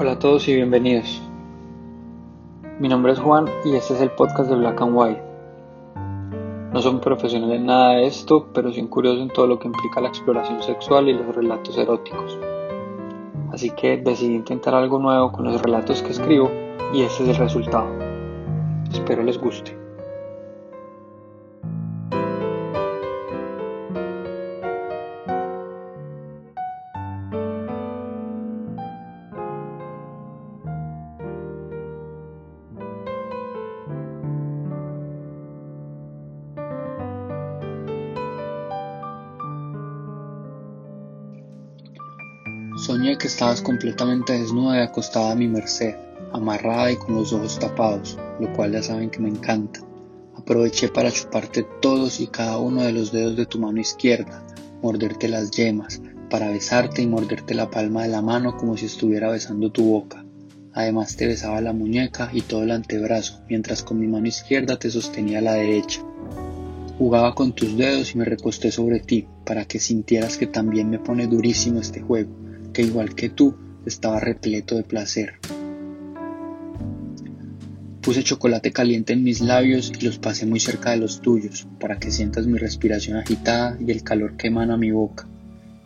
Hola a todos y bienvenidos. Mi nombre es Juan y este es el podcast de Black and White. No soy profesional en nada de esto, pero soy curioso en todo lo que implica la exploración sexual y los relatos eróticos. Así que decidí intentar algo nuevo con los relatos que escribo y este es el resultado. Espero les guste. Soñé que estabas completamente desnuda y acostada a mi merced, amarrada y con los ojos tapados, lo cual ya saben que me encanta. Aproveché para chuparte todos y cada uno de los dedos de tu mano izquierda, morderte las yemas, para besarte y morderte la palma de la mano como si estuviera besando tu boca. Además te besaba la muñeca y todo el antebrazo, mientras con mi mano izquierda te sostenía la derecha. Jugaba con tus dedos y me recosté sobre ti, para que sintieras que también me pone durísimo este juego que igual que tú estaba repleto de placer. Puse chocolate caliente en mis labios y los pasé muy cerca de los tuyos, para que sientas mi respiración agitada y el calor que emana mi boca.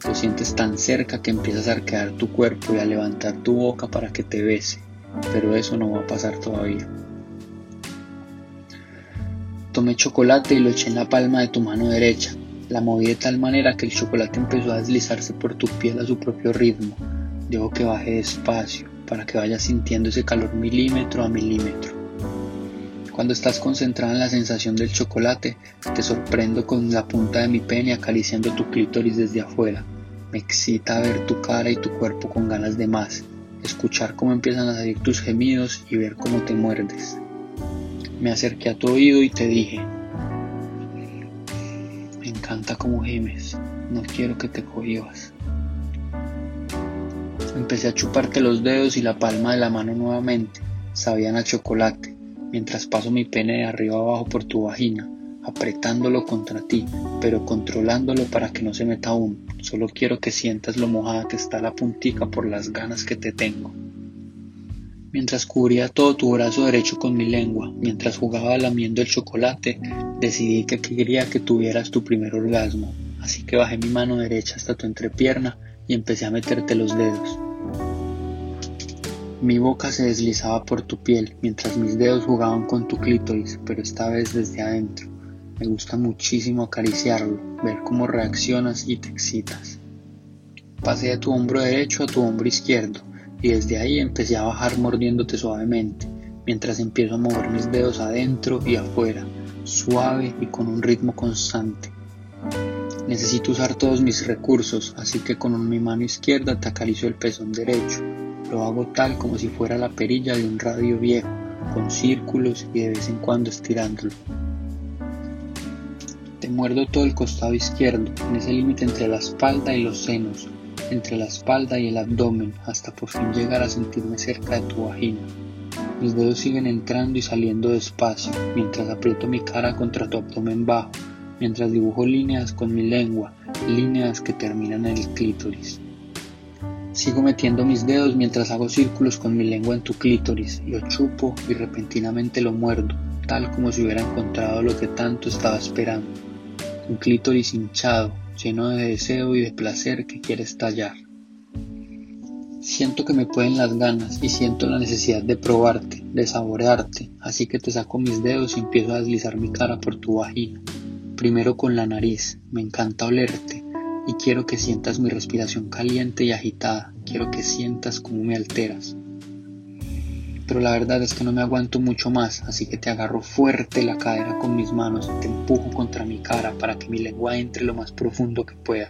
Lo sientes tan cerca que empiezas a arquear tu cuerpo y a levantar tu boca para que te bese, pero eso no va a pasar todavía. Tomé chocolate y lo eché en la palma de tu mano derecha, la moví de tal manera que el chocolate empezó a deslizarse por tu piel a su propio ritmo. Dejo que baje despacio para que vayas sintiendo ese calor milímetro a milímetro. Cuando estás concentrada en la sensación del chocolate, te sorprendo con la punta de mi pene acariciando tu clítoris desde afuera. Me excita ver tu cara y tu cuerpo con ganas de más, escuchar cómo empiezan a salir tus gemidos y ver cómo te muerdes. Me acerqué a tu oído y te dije, encanta como gimes, no quiero que te cohibas. Empecé a chuparte los dedos y la palma de la mano nuevamente, sabían a chocolate, mientras paso mi pene de arriba abajo por tu vagina, apretándolo contra ti, pero controlándolo para que no se meta aún. Solo quiero que sientas lo mojada que está la puntica por las ganas que te tengo. Mientras cubría todo tu brazo derecho con mi lengua, mientras jugaba lamiendo el chocolate, decidí que quería que tuvieras tu primer orgasmo, así que bajé mi mano derecha hasta tu entrepierna y empecé a meterte los dedos. Mi boca se deslizaba por tu piel mientras mis dedos jugaban con tu clítoris, pero esta vez desde adentro. Me gusta muchísimo acariciarlo, ver cómo reaccionas y te excitas. Pasé de tu hombro derecho a tu hombro izquierdo y desde ahí empecé a bajar mordiéndote suavemente, mientras empiezo a mover mis dedos adentro y afuera, suave y con un ritmo constante. Necesito usar todos mis recursos, así que con mi mano izquierda te acaricio el pezón derecho. Lo hago tal como si fuera la perilla de un radio viejo, con círculos y de vez en cuando estirándolo. Te muerdo todo el costado izquierdo, en ese límite entre la espalda y los senos, entre la espalda y el abdomen hasta por fin llegar a sentirme cerca de tu vagina. Mis dedos siguen entrando y saliendo despacio mientras aprieto mi cara contra tu abdomen bajo, mientras dibujo líneas con mi lengua, líneas que terminan en el clítoris. Sigo metiendo mis dedos mientras hago círculos con mi lengua en tu clítoris, lo chupo y repentinamente lo muerdo, tal como si hubiera encontrado lo que tanto estaba esperando. Un clítoris hinchado, lleno de deseo y de placer que quiere estallar. Siento que me pueden las ganas y siento la necesidad de probarte, de saborearte, así que te saco mis dedos y empiezo a deslizar mi cara por tu vagina. Primero con la nariz, me encanta olerte y quiero que sientas mi respiración caliente y agitada, quiero que sientas cómo me alteras pero la verdad es que no me aguanto mucho más, así que te agarro fuerte la cadera con mis manos y te empujo contra mi cara para que mi lengua entre lo más profundo que pueda.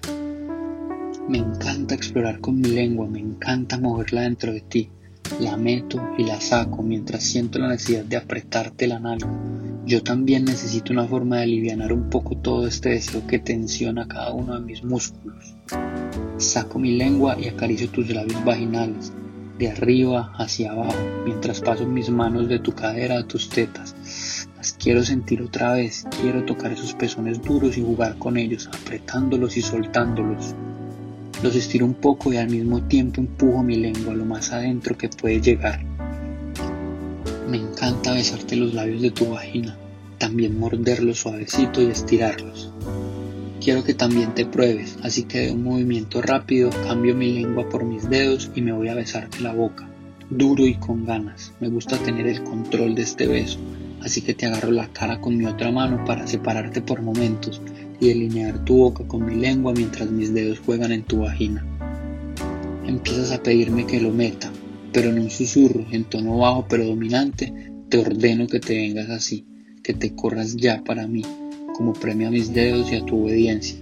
Me encanta explorar con mi lengua, me encanta moverla dentro de ti. La meto y la saco mientras siento la necesidad de apretarte la nalga. Yo también necesito una forma de aliviar un poco todo este deseo que tensiona cada uno de mis músculos. Saco mi lengua y acaricio tus labios vaginales de arriba hacia abajo, mientras paso mis manos de tu cadera a tus tetas. Las quiero sentir otra vez, quiero tocar esos pezones duros y jugar con ellos, apretándolos y soltándolos. Los estiro un poco y al mismo tiempo empujo mi lengua lo más adentro que puede llegar. Me encanta besarte los labios de tu vagina, también morderlos suavecito y estirarlos. Quiero que también te pruebes, así que de un movimiento rápido cambio mi lengua por mis dedos y me voy a besarte la boca, duro y con ganas. Me gusta tener el control de este beso, así que te agarro la cara con mi otra mano para separarte por momentos y delinear tu boca con mi lengua mientras mis dedos juegan en tu vagina. Empiezas a pedirme que lo meta, pero en un susurro, en tono bajo pero dominante, te ordeno que te vengas así, que te corras ya para mí, como premio a mis dedos y a tu obediencia.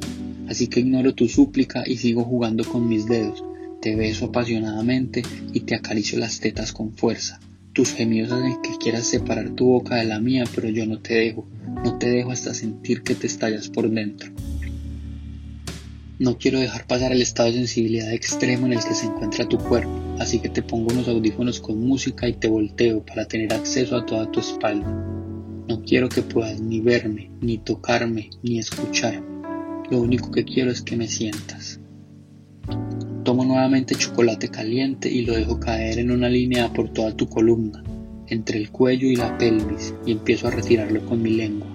Así que ignoro tu súplica y sigo jugando con mis dedos, te beso apasionadamente y te acaricio las tetas con fuerza. Tus gemidos hacen que quieras separar tu boca de la mía, pero yo no te dejo, no te dejo hasta sentir que te estallas por dentro. No quiero dejar pasar el estado de sensibilidad extremo en el que se encuentra tu cuerpo, así que te pongo unos audífonos con música y te volteo para tener acceso a toda tu espalda. No quiero que puedas ni verme, ni tocarme, ni escucharme. Lo único que quiero es que me sientas. Tomo nuevamente chocolate caliente y lo dejo caer en una línea por toda tu columna, entre el cuello y la pelvis, y empiezo a retirarlo con mi lengua.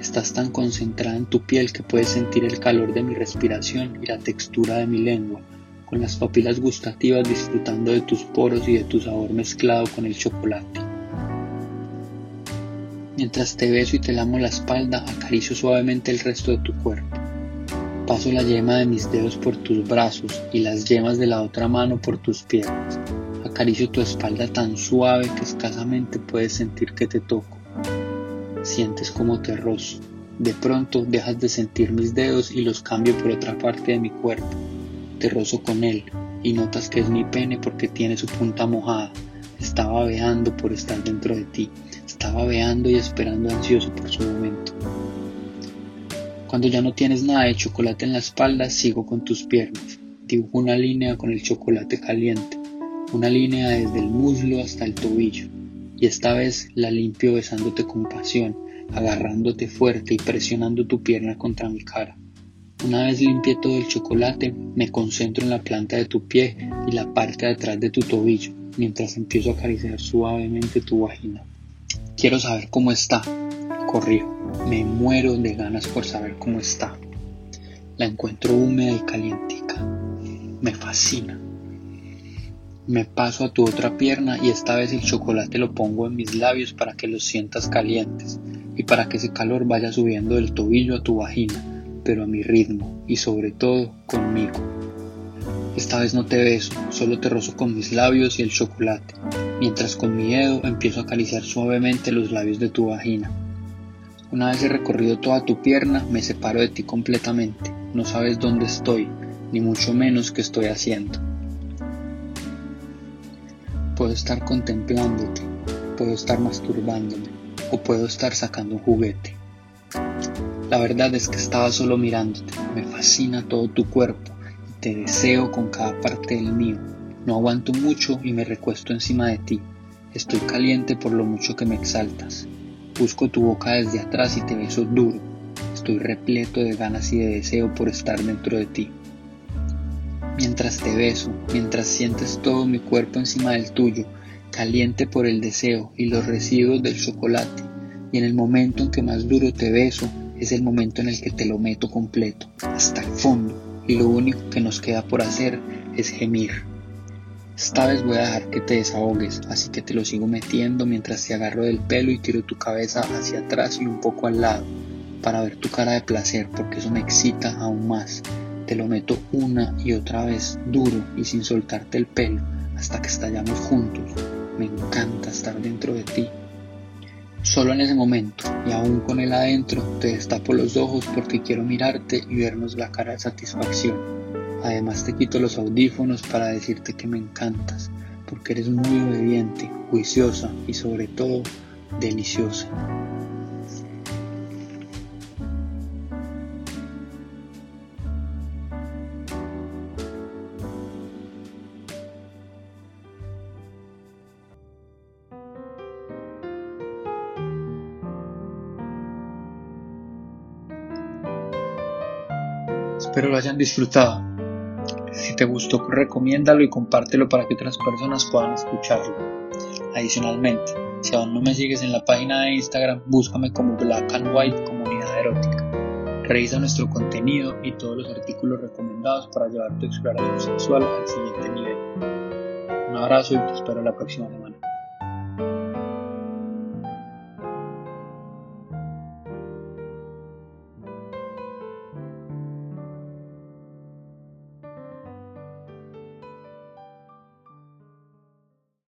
Estás tan concentrada en tu piel que puedes sentir el calor de mi respiración y la textura de mi lengua, con las papilas gustativas disfrutando de tus poros y de tu sabor mezclado con el chocolate. Mientras te beso y te lamo la espalda, acaricio suavemente el resto de tu cuerpo. Paso la yema de mis dedos por tus brazos y las yemas de la otra mano por tus piernas. Acaricio tu espalda tan suave que escasamente puedes sentir que te toco sientes como te rozo. De pronto dejas de sentir mis dedos y los cambio por otra parte de mi cuerpo. Te rozo con él y notas que es mi pene porque tiene su punta mojada. Estaba veando por estar dentro de ti. Estaba veando y esperando ansioso por su momento. Cuando ya no tienes nada de chocolate en la espalda, sigo con tus piernas. Dibujo una línea con el chocolate caliente. Una línea desde el muslo hasta el tobillo y esta vez la limpio besándote con pasión, agarrándote fuerte y presionando tu pierna contra mi cara. Una vez limpié todo el chocolate, me concentro en la planta de tu pie y la parte de atrás de tu tobillo, mientras empiezo a acariciar suavemente tu vagina. Quiero saber cómo está. Corrijo, me muero de ganas por saber cómo está. La encuentro húmeda y calientica. Me fascina. Me paso a tu otra pierna y esta vez el chocolate lo pongo en mis labios para que los sientas calientes y para que ese calor vaya subiendo del tobillo a tu vagina, pero a mi ritmo y sobre todo conmigo. Esta vez no te beso, solo te rozo con mis labios y el chocolate, mientras con mi dedo empiezo a acariciar suavemente los labios de tu vagina. Una vez he recorrido toda tu pierna, me separo de ti completamente. No sabes dónde estoy, ni mucho menos qué estoy haciendo. Puedo estar contemplándote, puedo estar masturbándome o puedo estar sacando un juguete. La verdad es que estaba solo mirándote, me fascina todo tu cuerpo y te deseo con cada parte del mío. No aguanto mucho y me recuesto encima de ti. Estoy caliente por lo mucho que me exaltas. Busco tu boca desde atrás y te beso duro. Estoy repleto de ganas y de deseo por estar dentro de ti mientras te beso, mientras sientes todo mi cuerpo encima del tuyo, caliente por el deseo y los residuos del chocolate, y en el momento en que más duro te beso, es el momento en el que te lo meto completo, hasta el fondo, y lo único que nos queda por hacer es gemir. Esta vez voy a dejar que te desahogues, así que te lo sigo metiendo mientras te agarro del pelo y tiro tu cabeza hacia atrás y un poco al lado, para ver tu cara de placer, porque eso me excita aún más te lo meto una y otra vez duro y sin soltarte el pelo hasta que estallamos juntos. Me encanta estar dentro de ti. Solo en ese momento, y aún con él adentro, te destapo los ojos porque quiero mirarte y vernos la cara de satisfacción. Además te quito los audífonos para decirte que me encantas, porque eres muy obediente, juiciosa y sobre todo deliciosa. Espero lo hayan disfrutado. Si te gustó, recomiéndalo y compártelo para que otras personas puedan escucharlo. Adicionalmente, si aún no me sigues en la página de Instagram, búscame como Black and White Comunidad Erótica. Revisa nuestro contenido y todos los artículos recomendados para llevar tu exploración sexual al siguiente nivel. Un abrazo y te espero la próxima semana.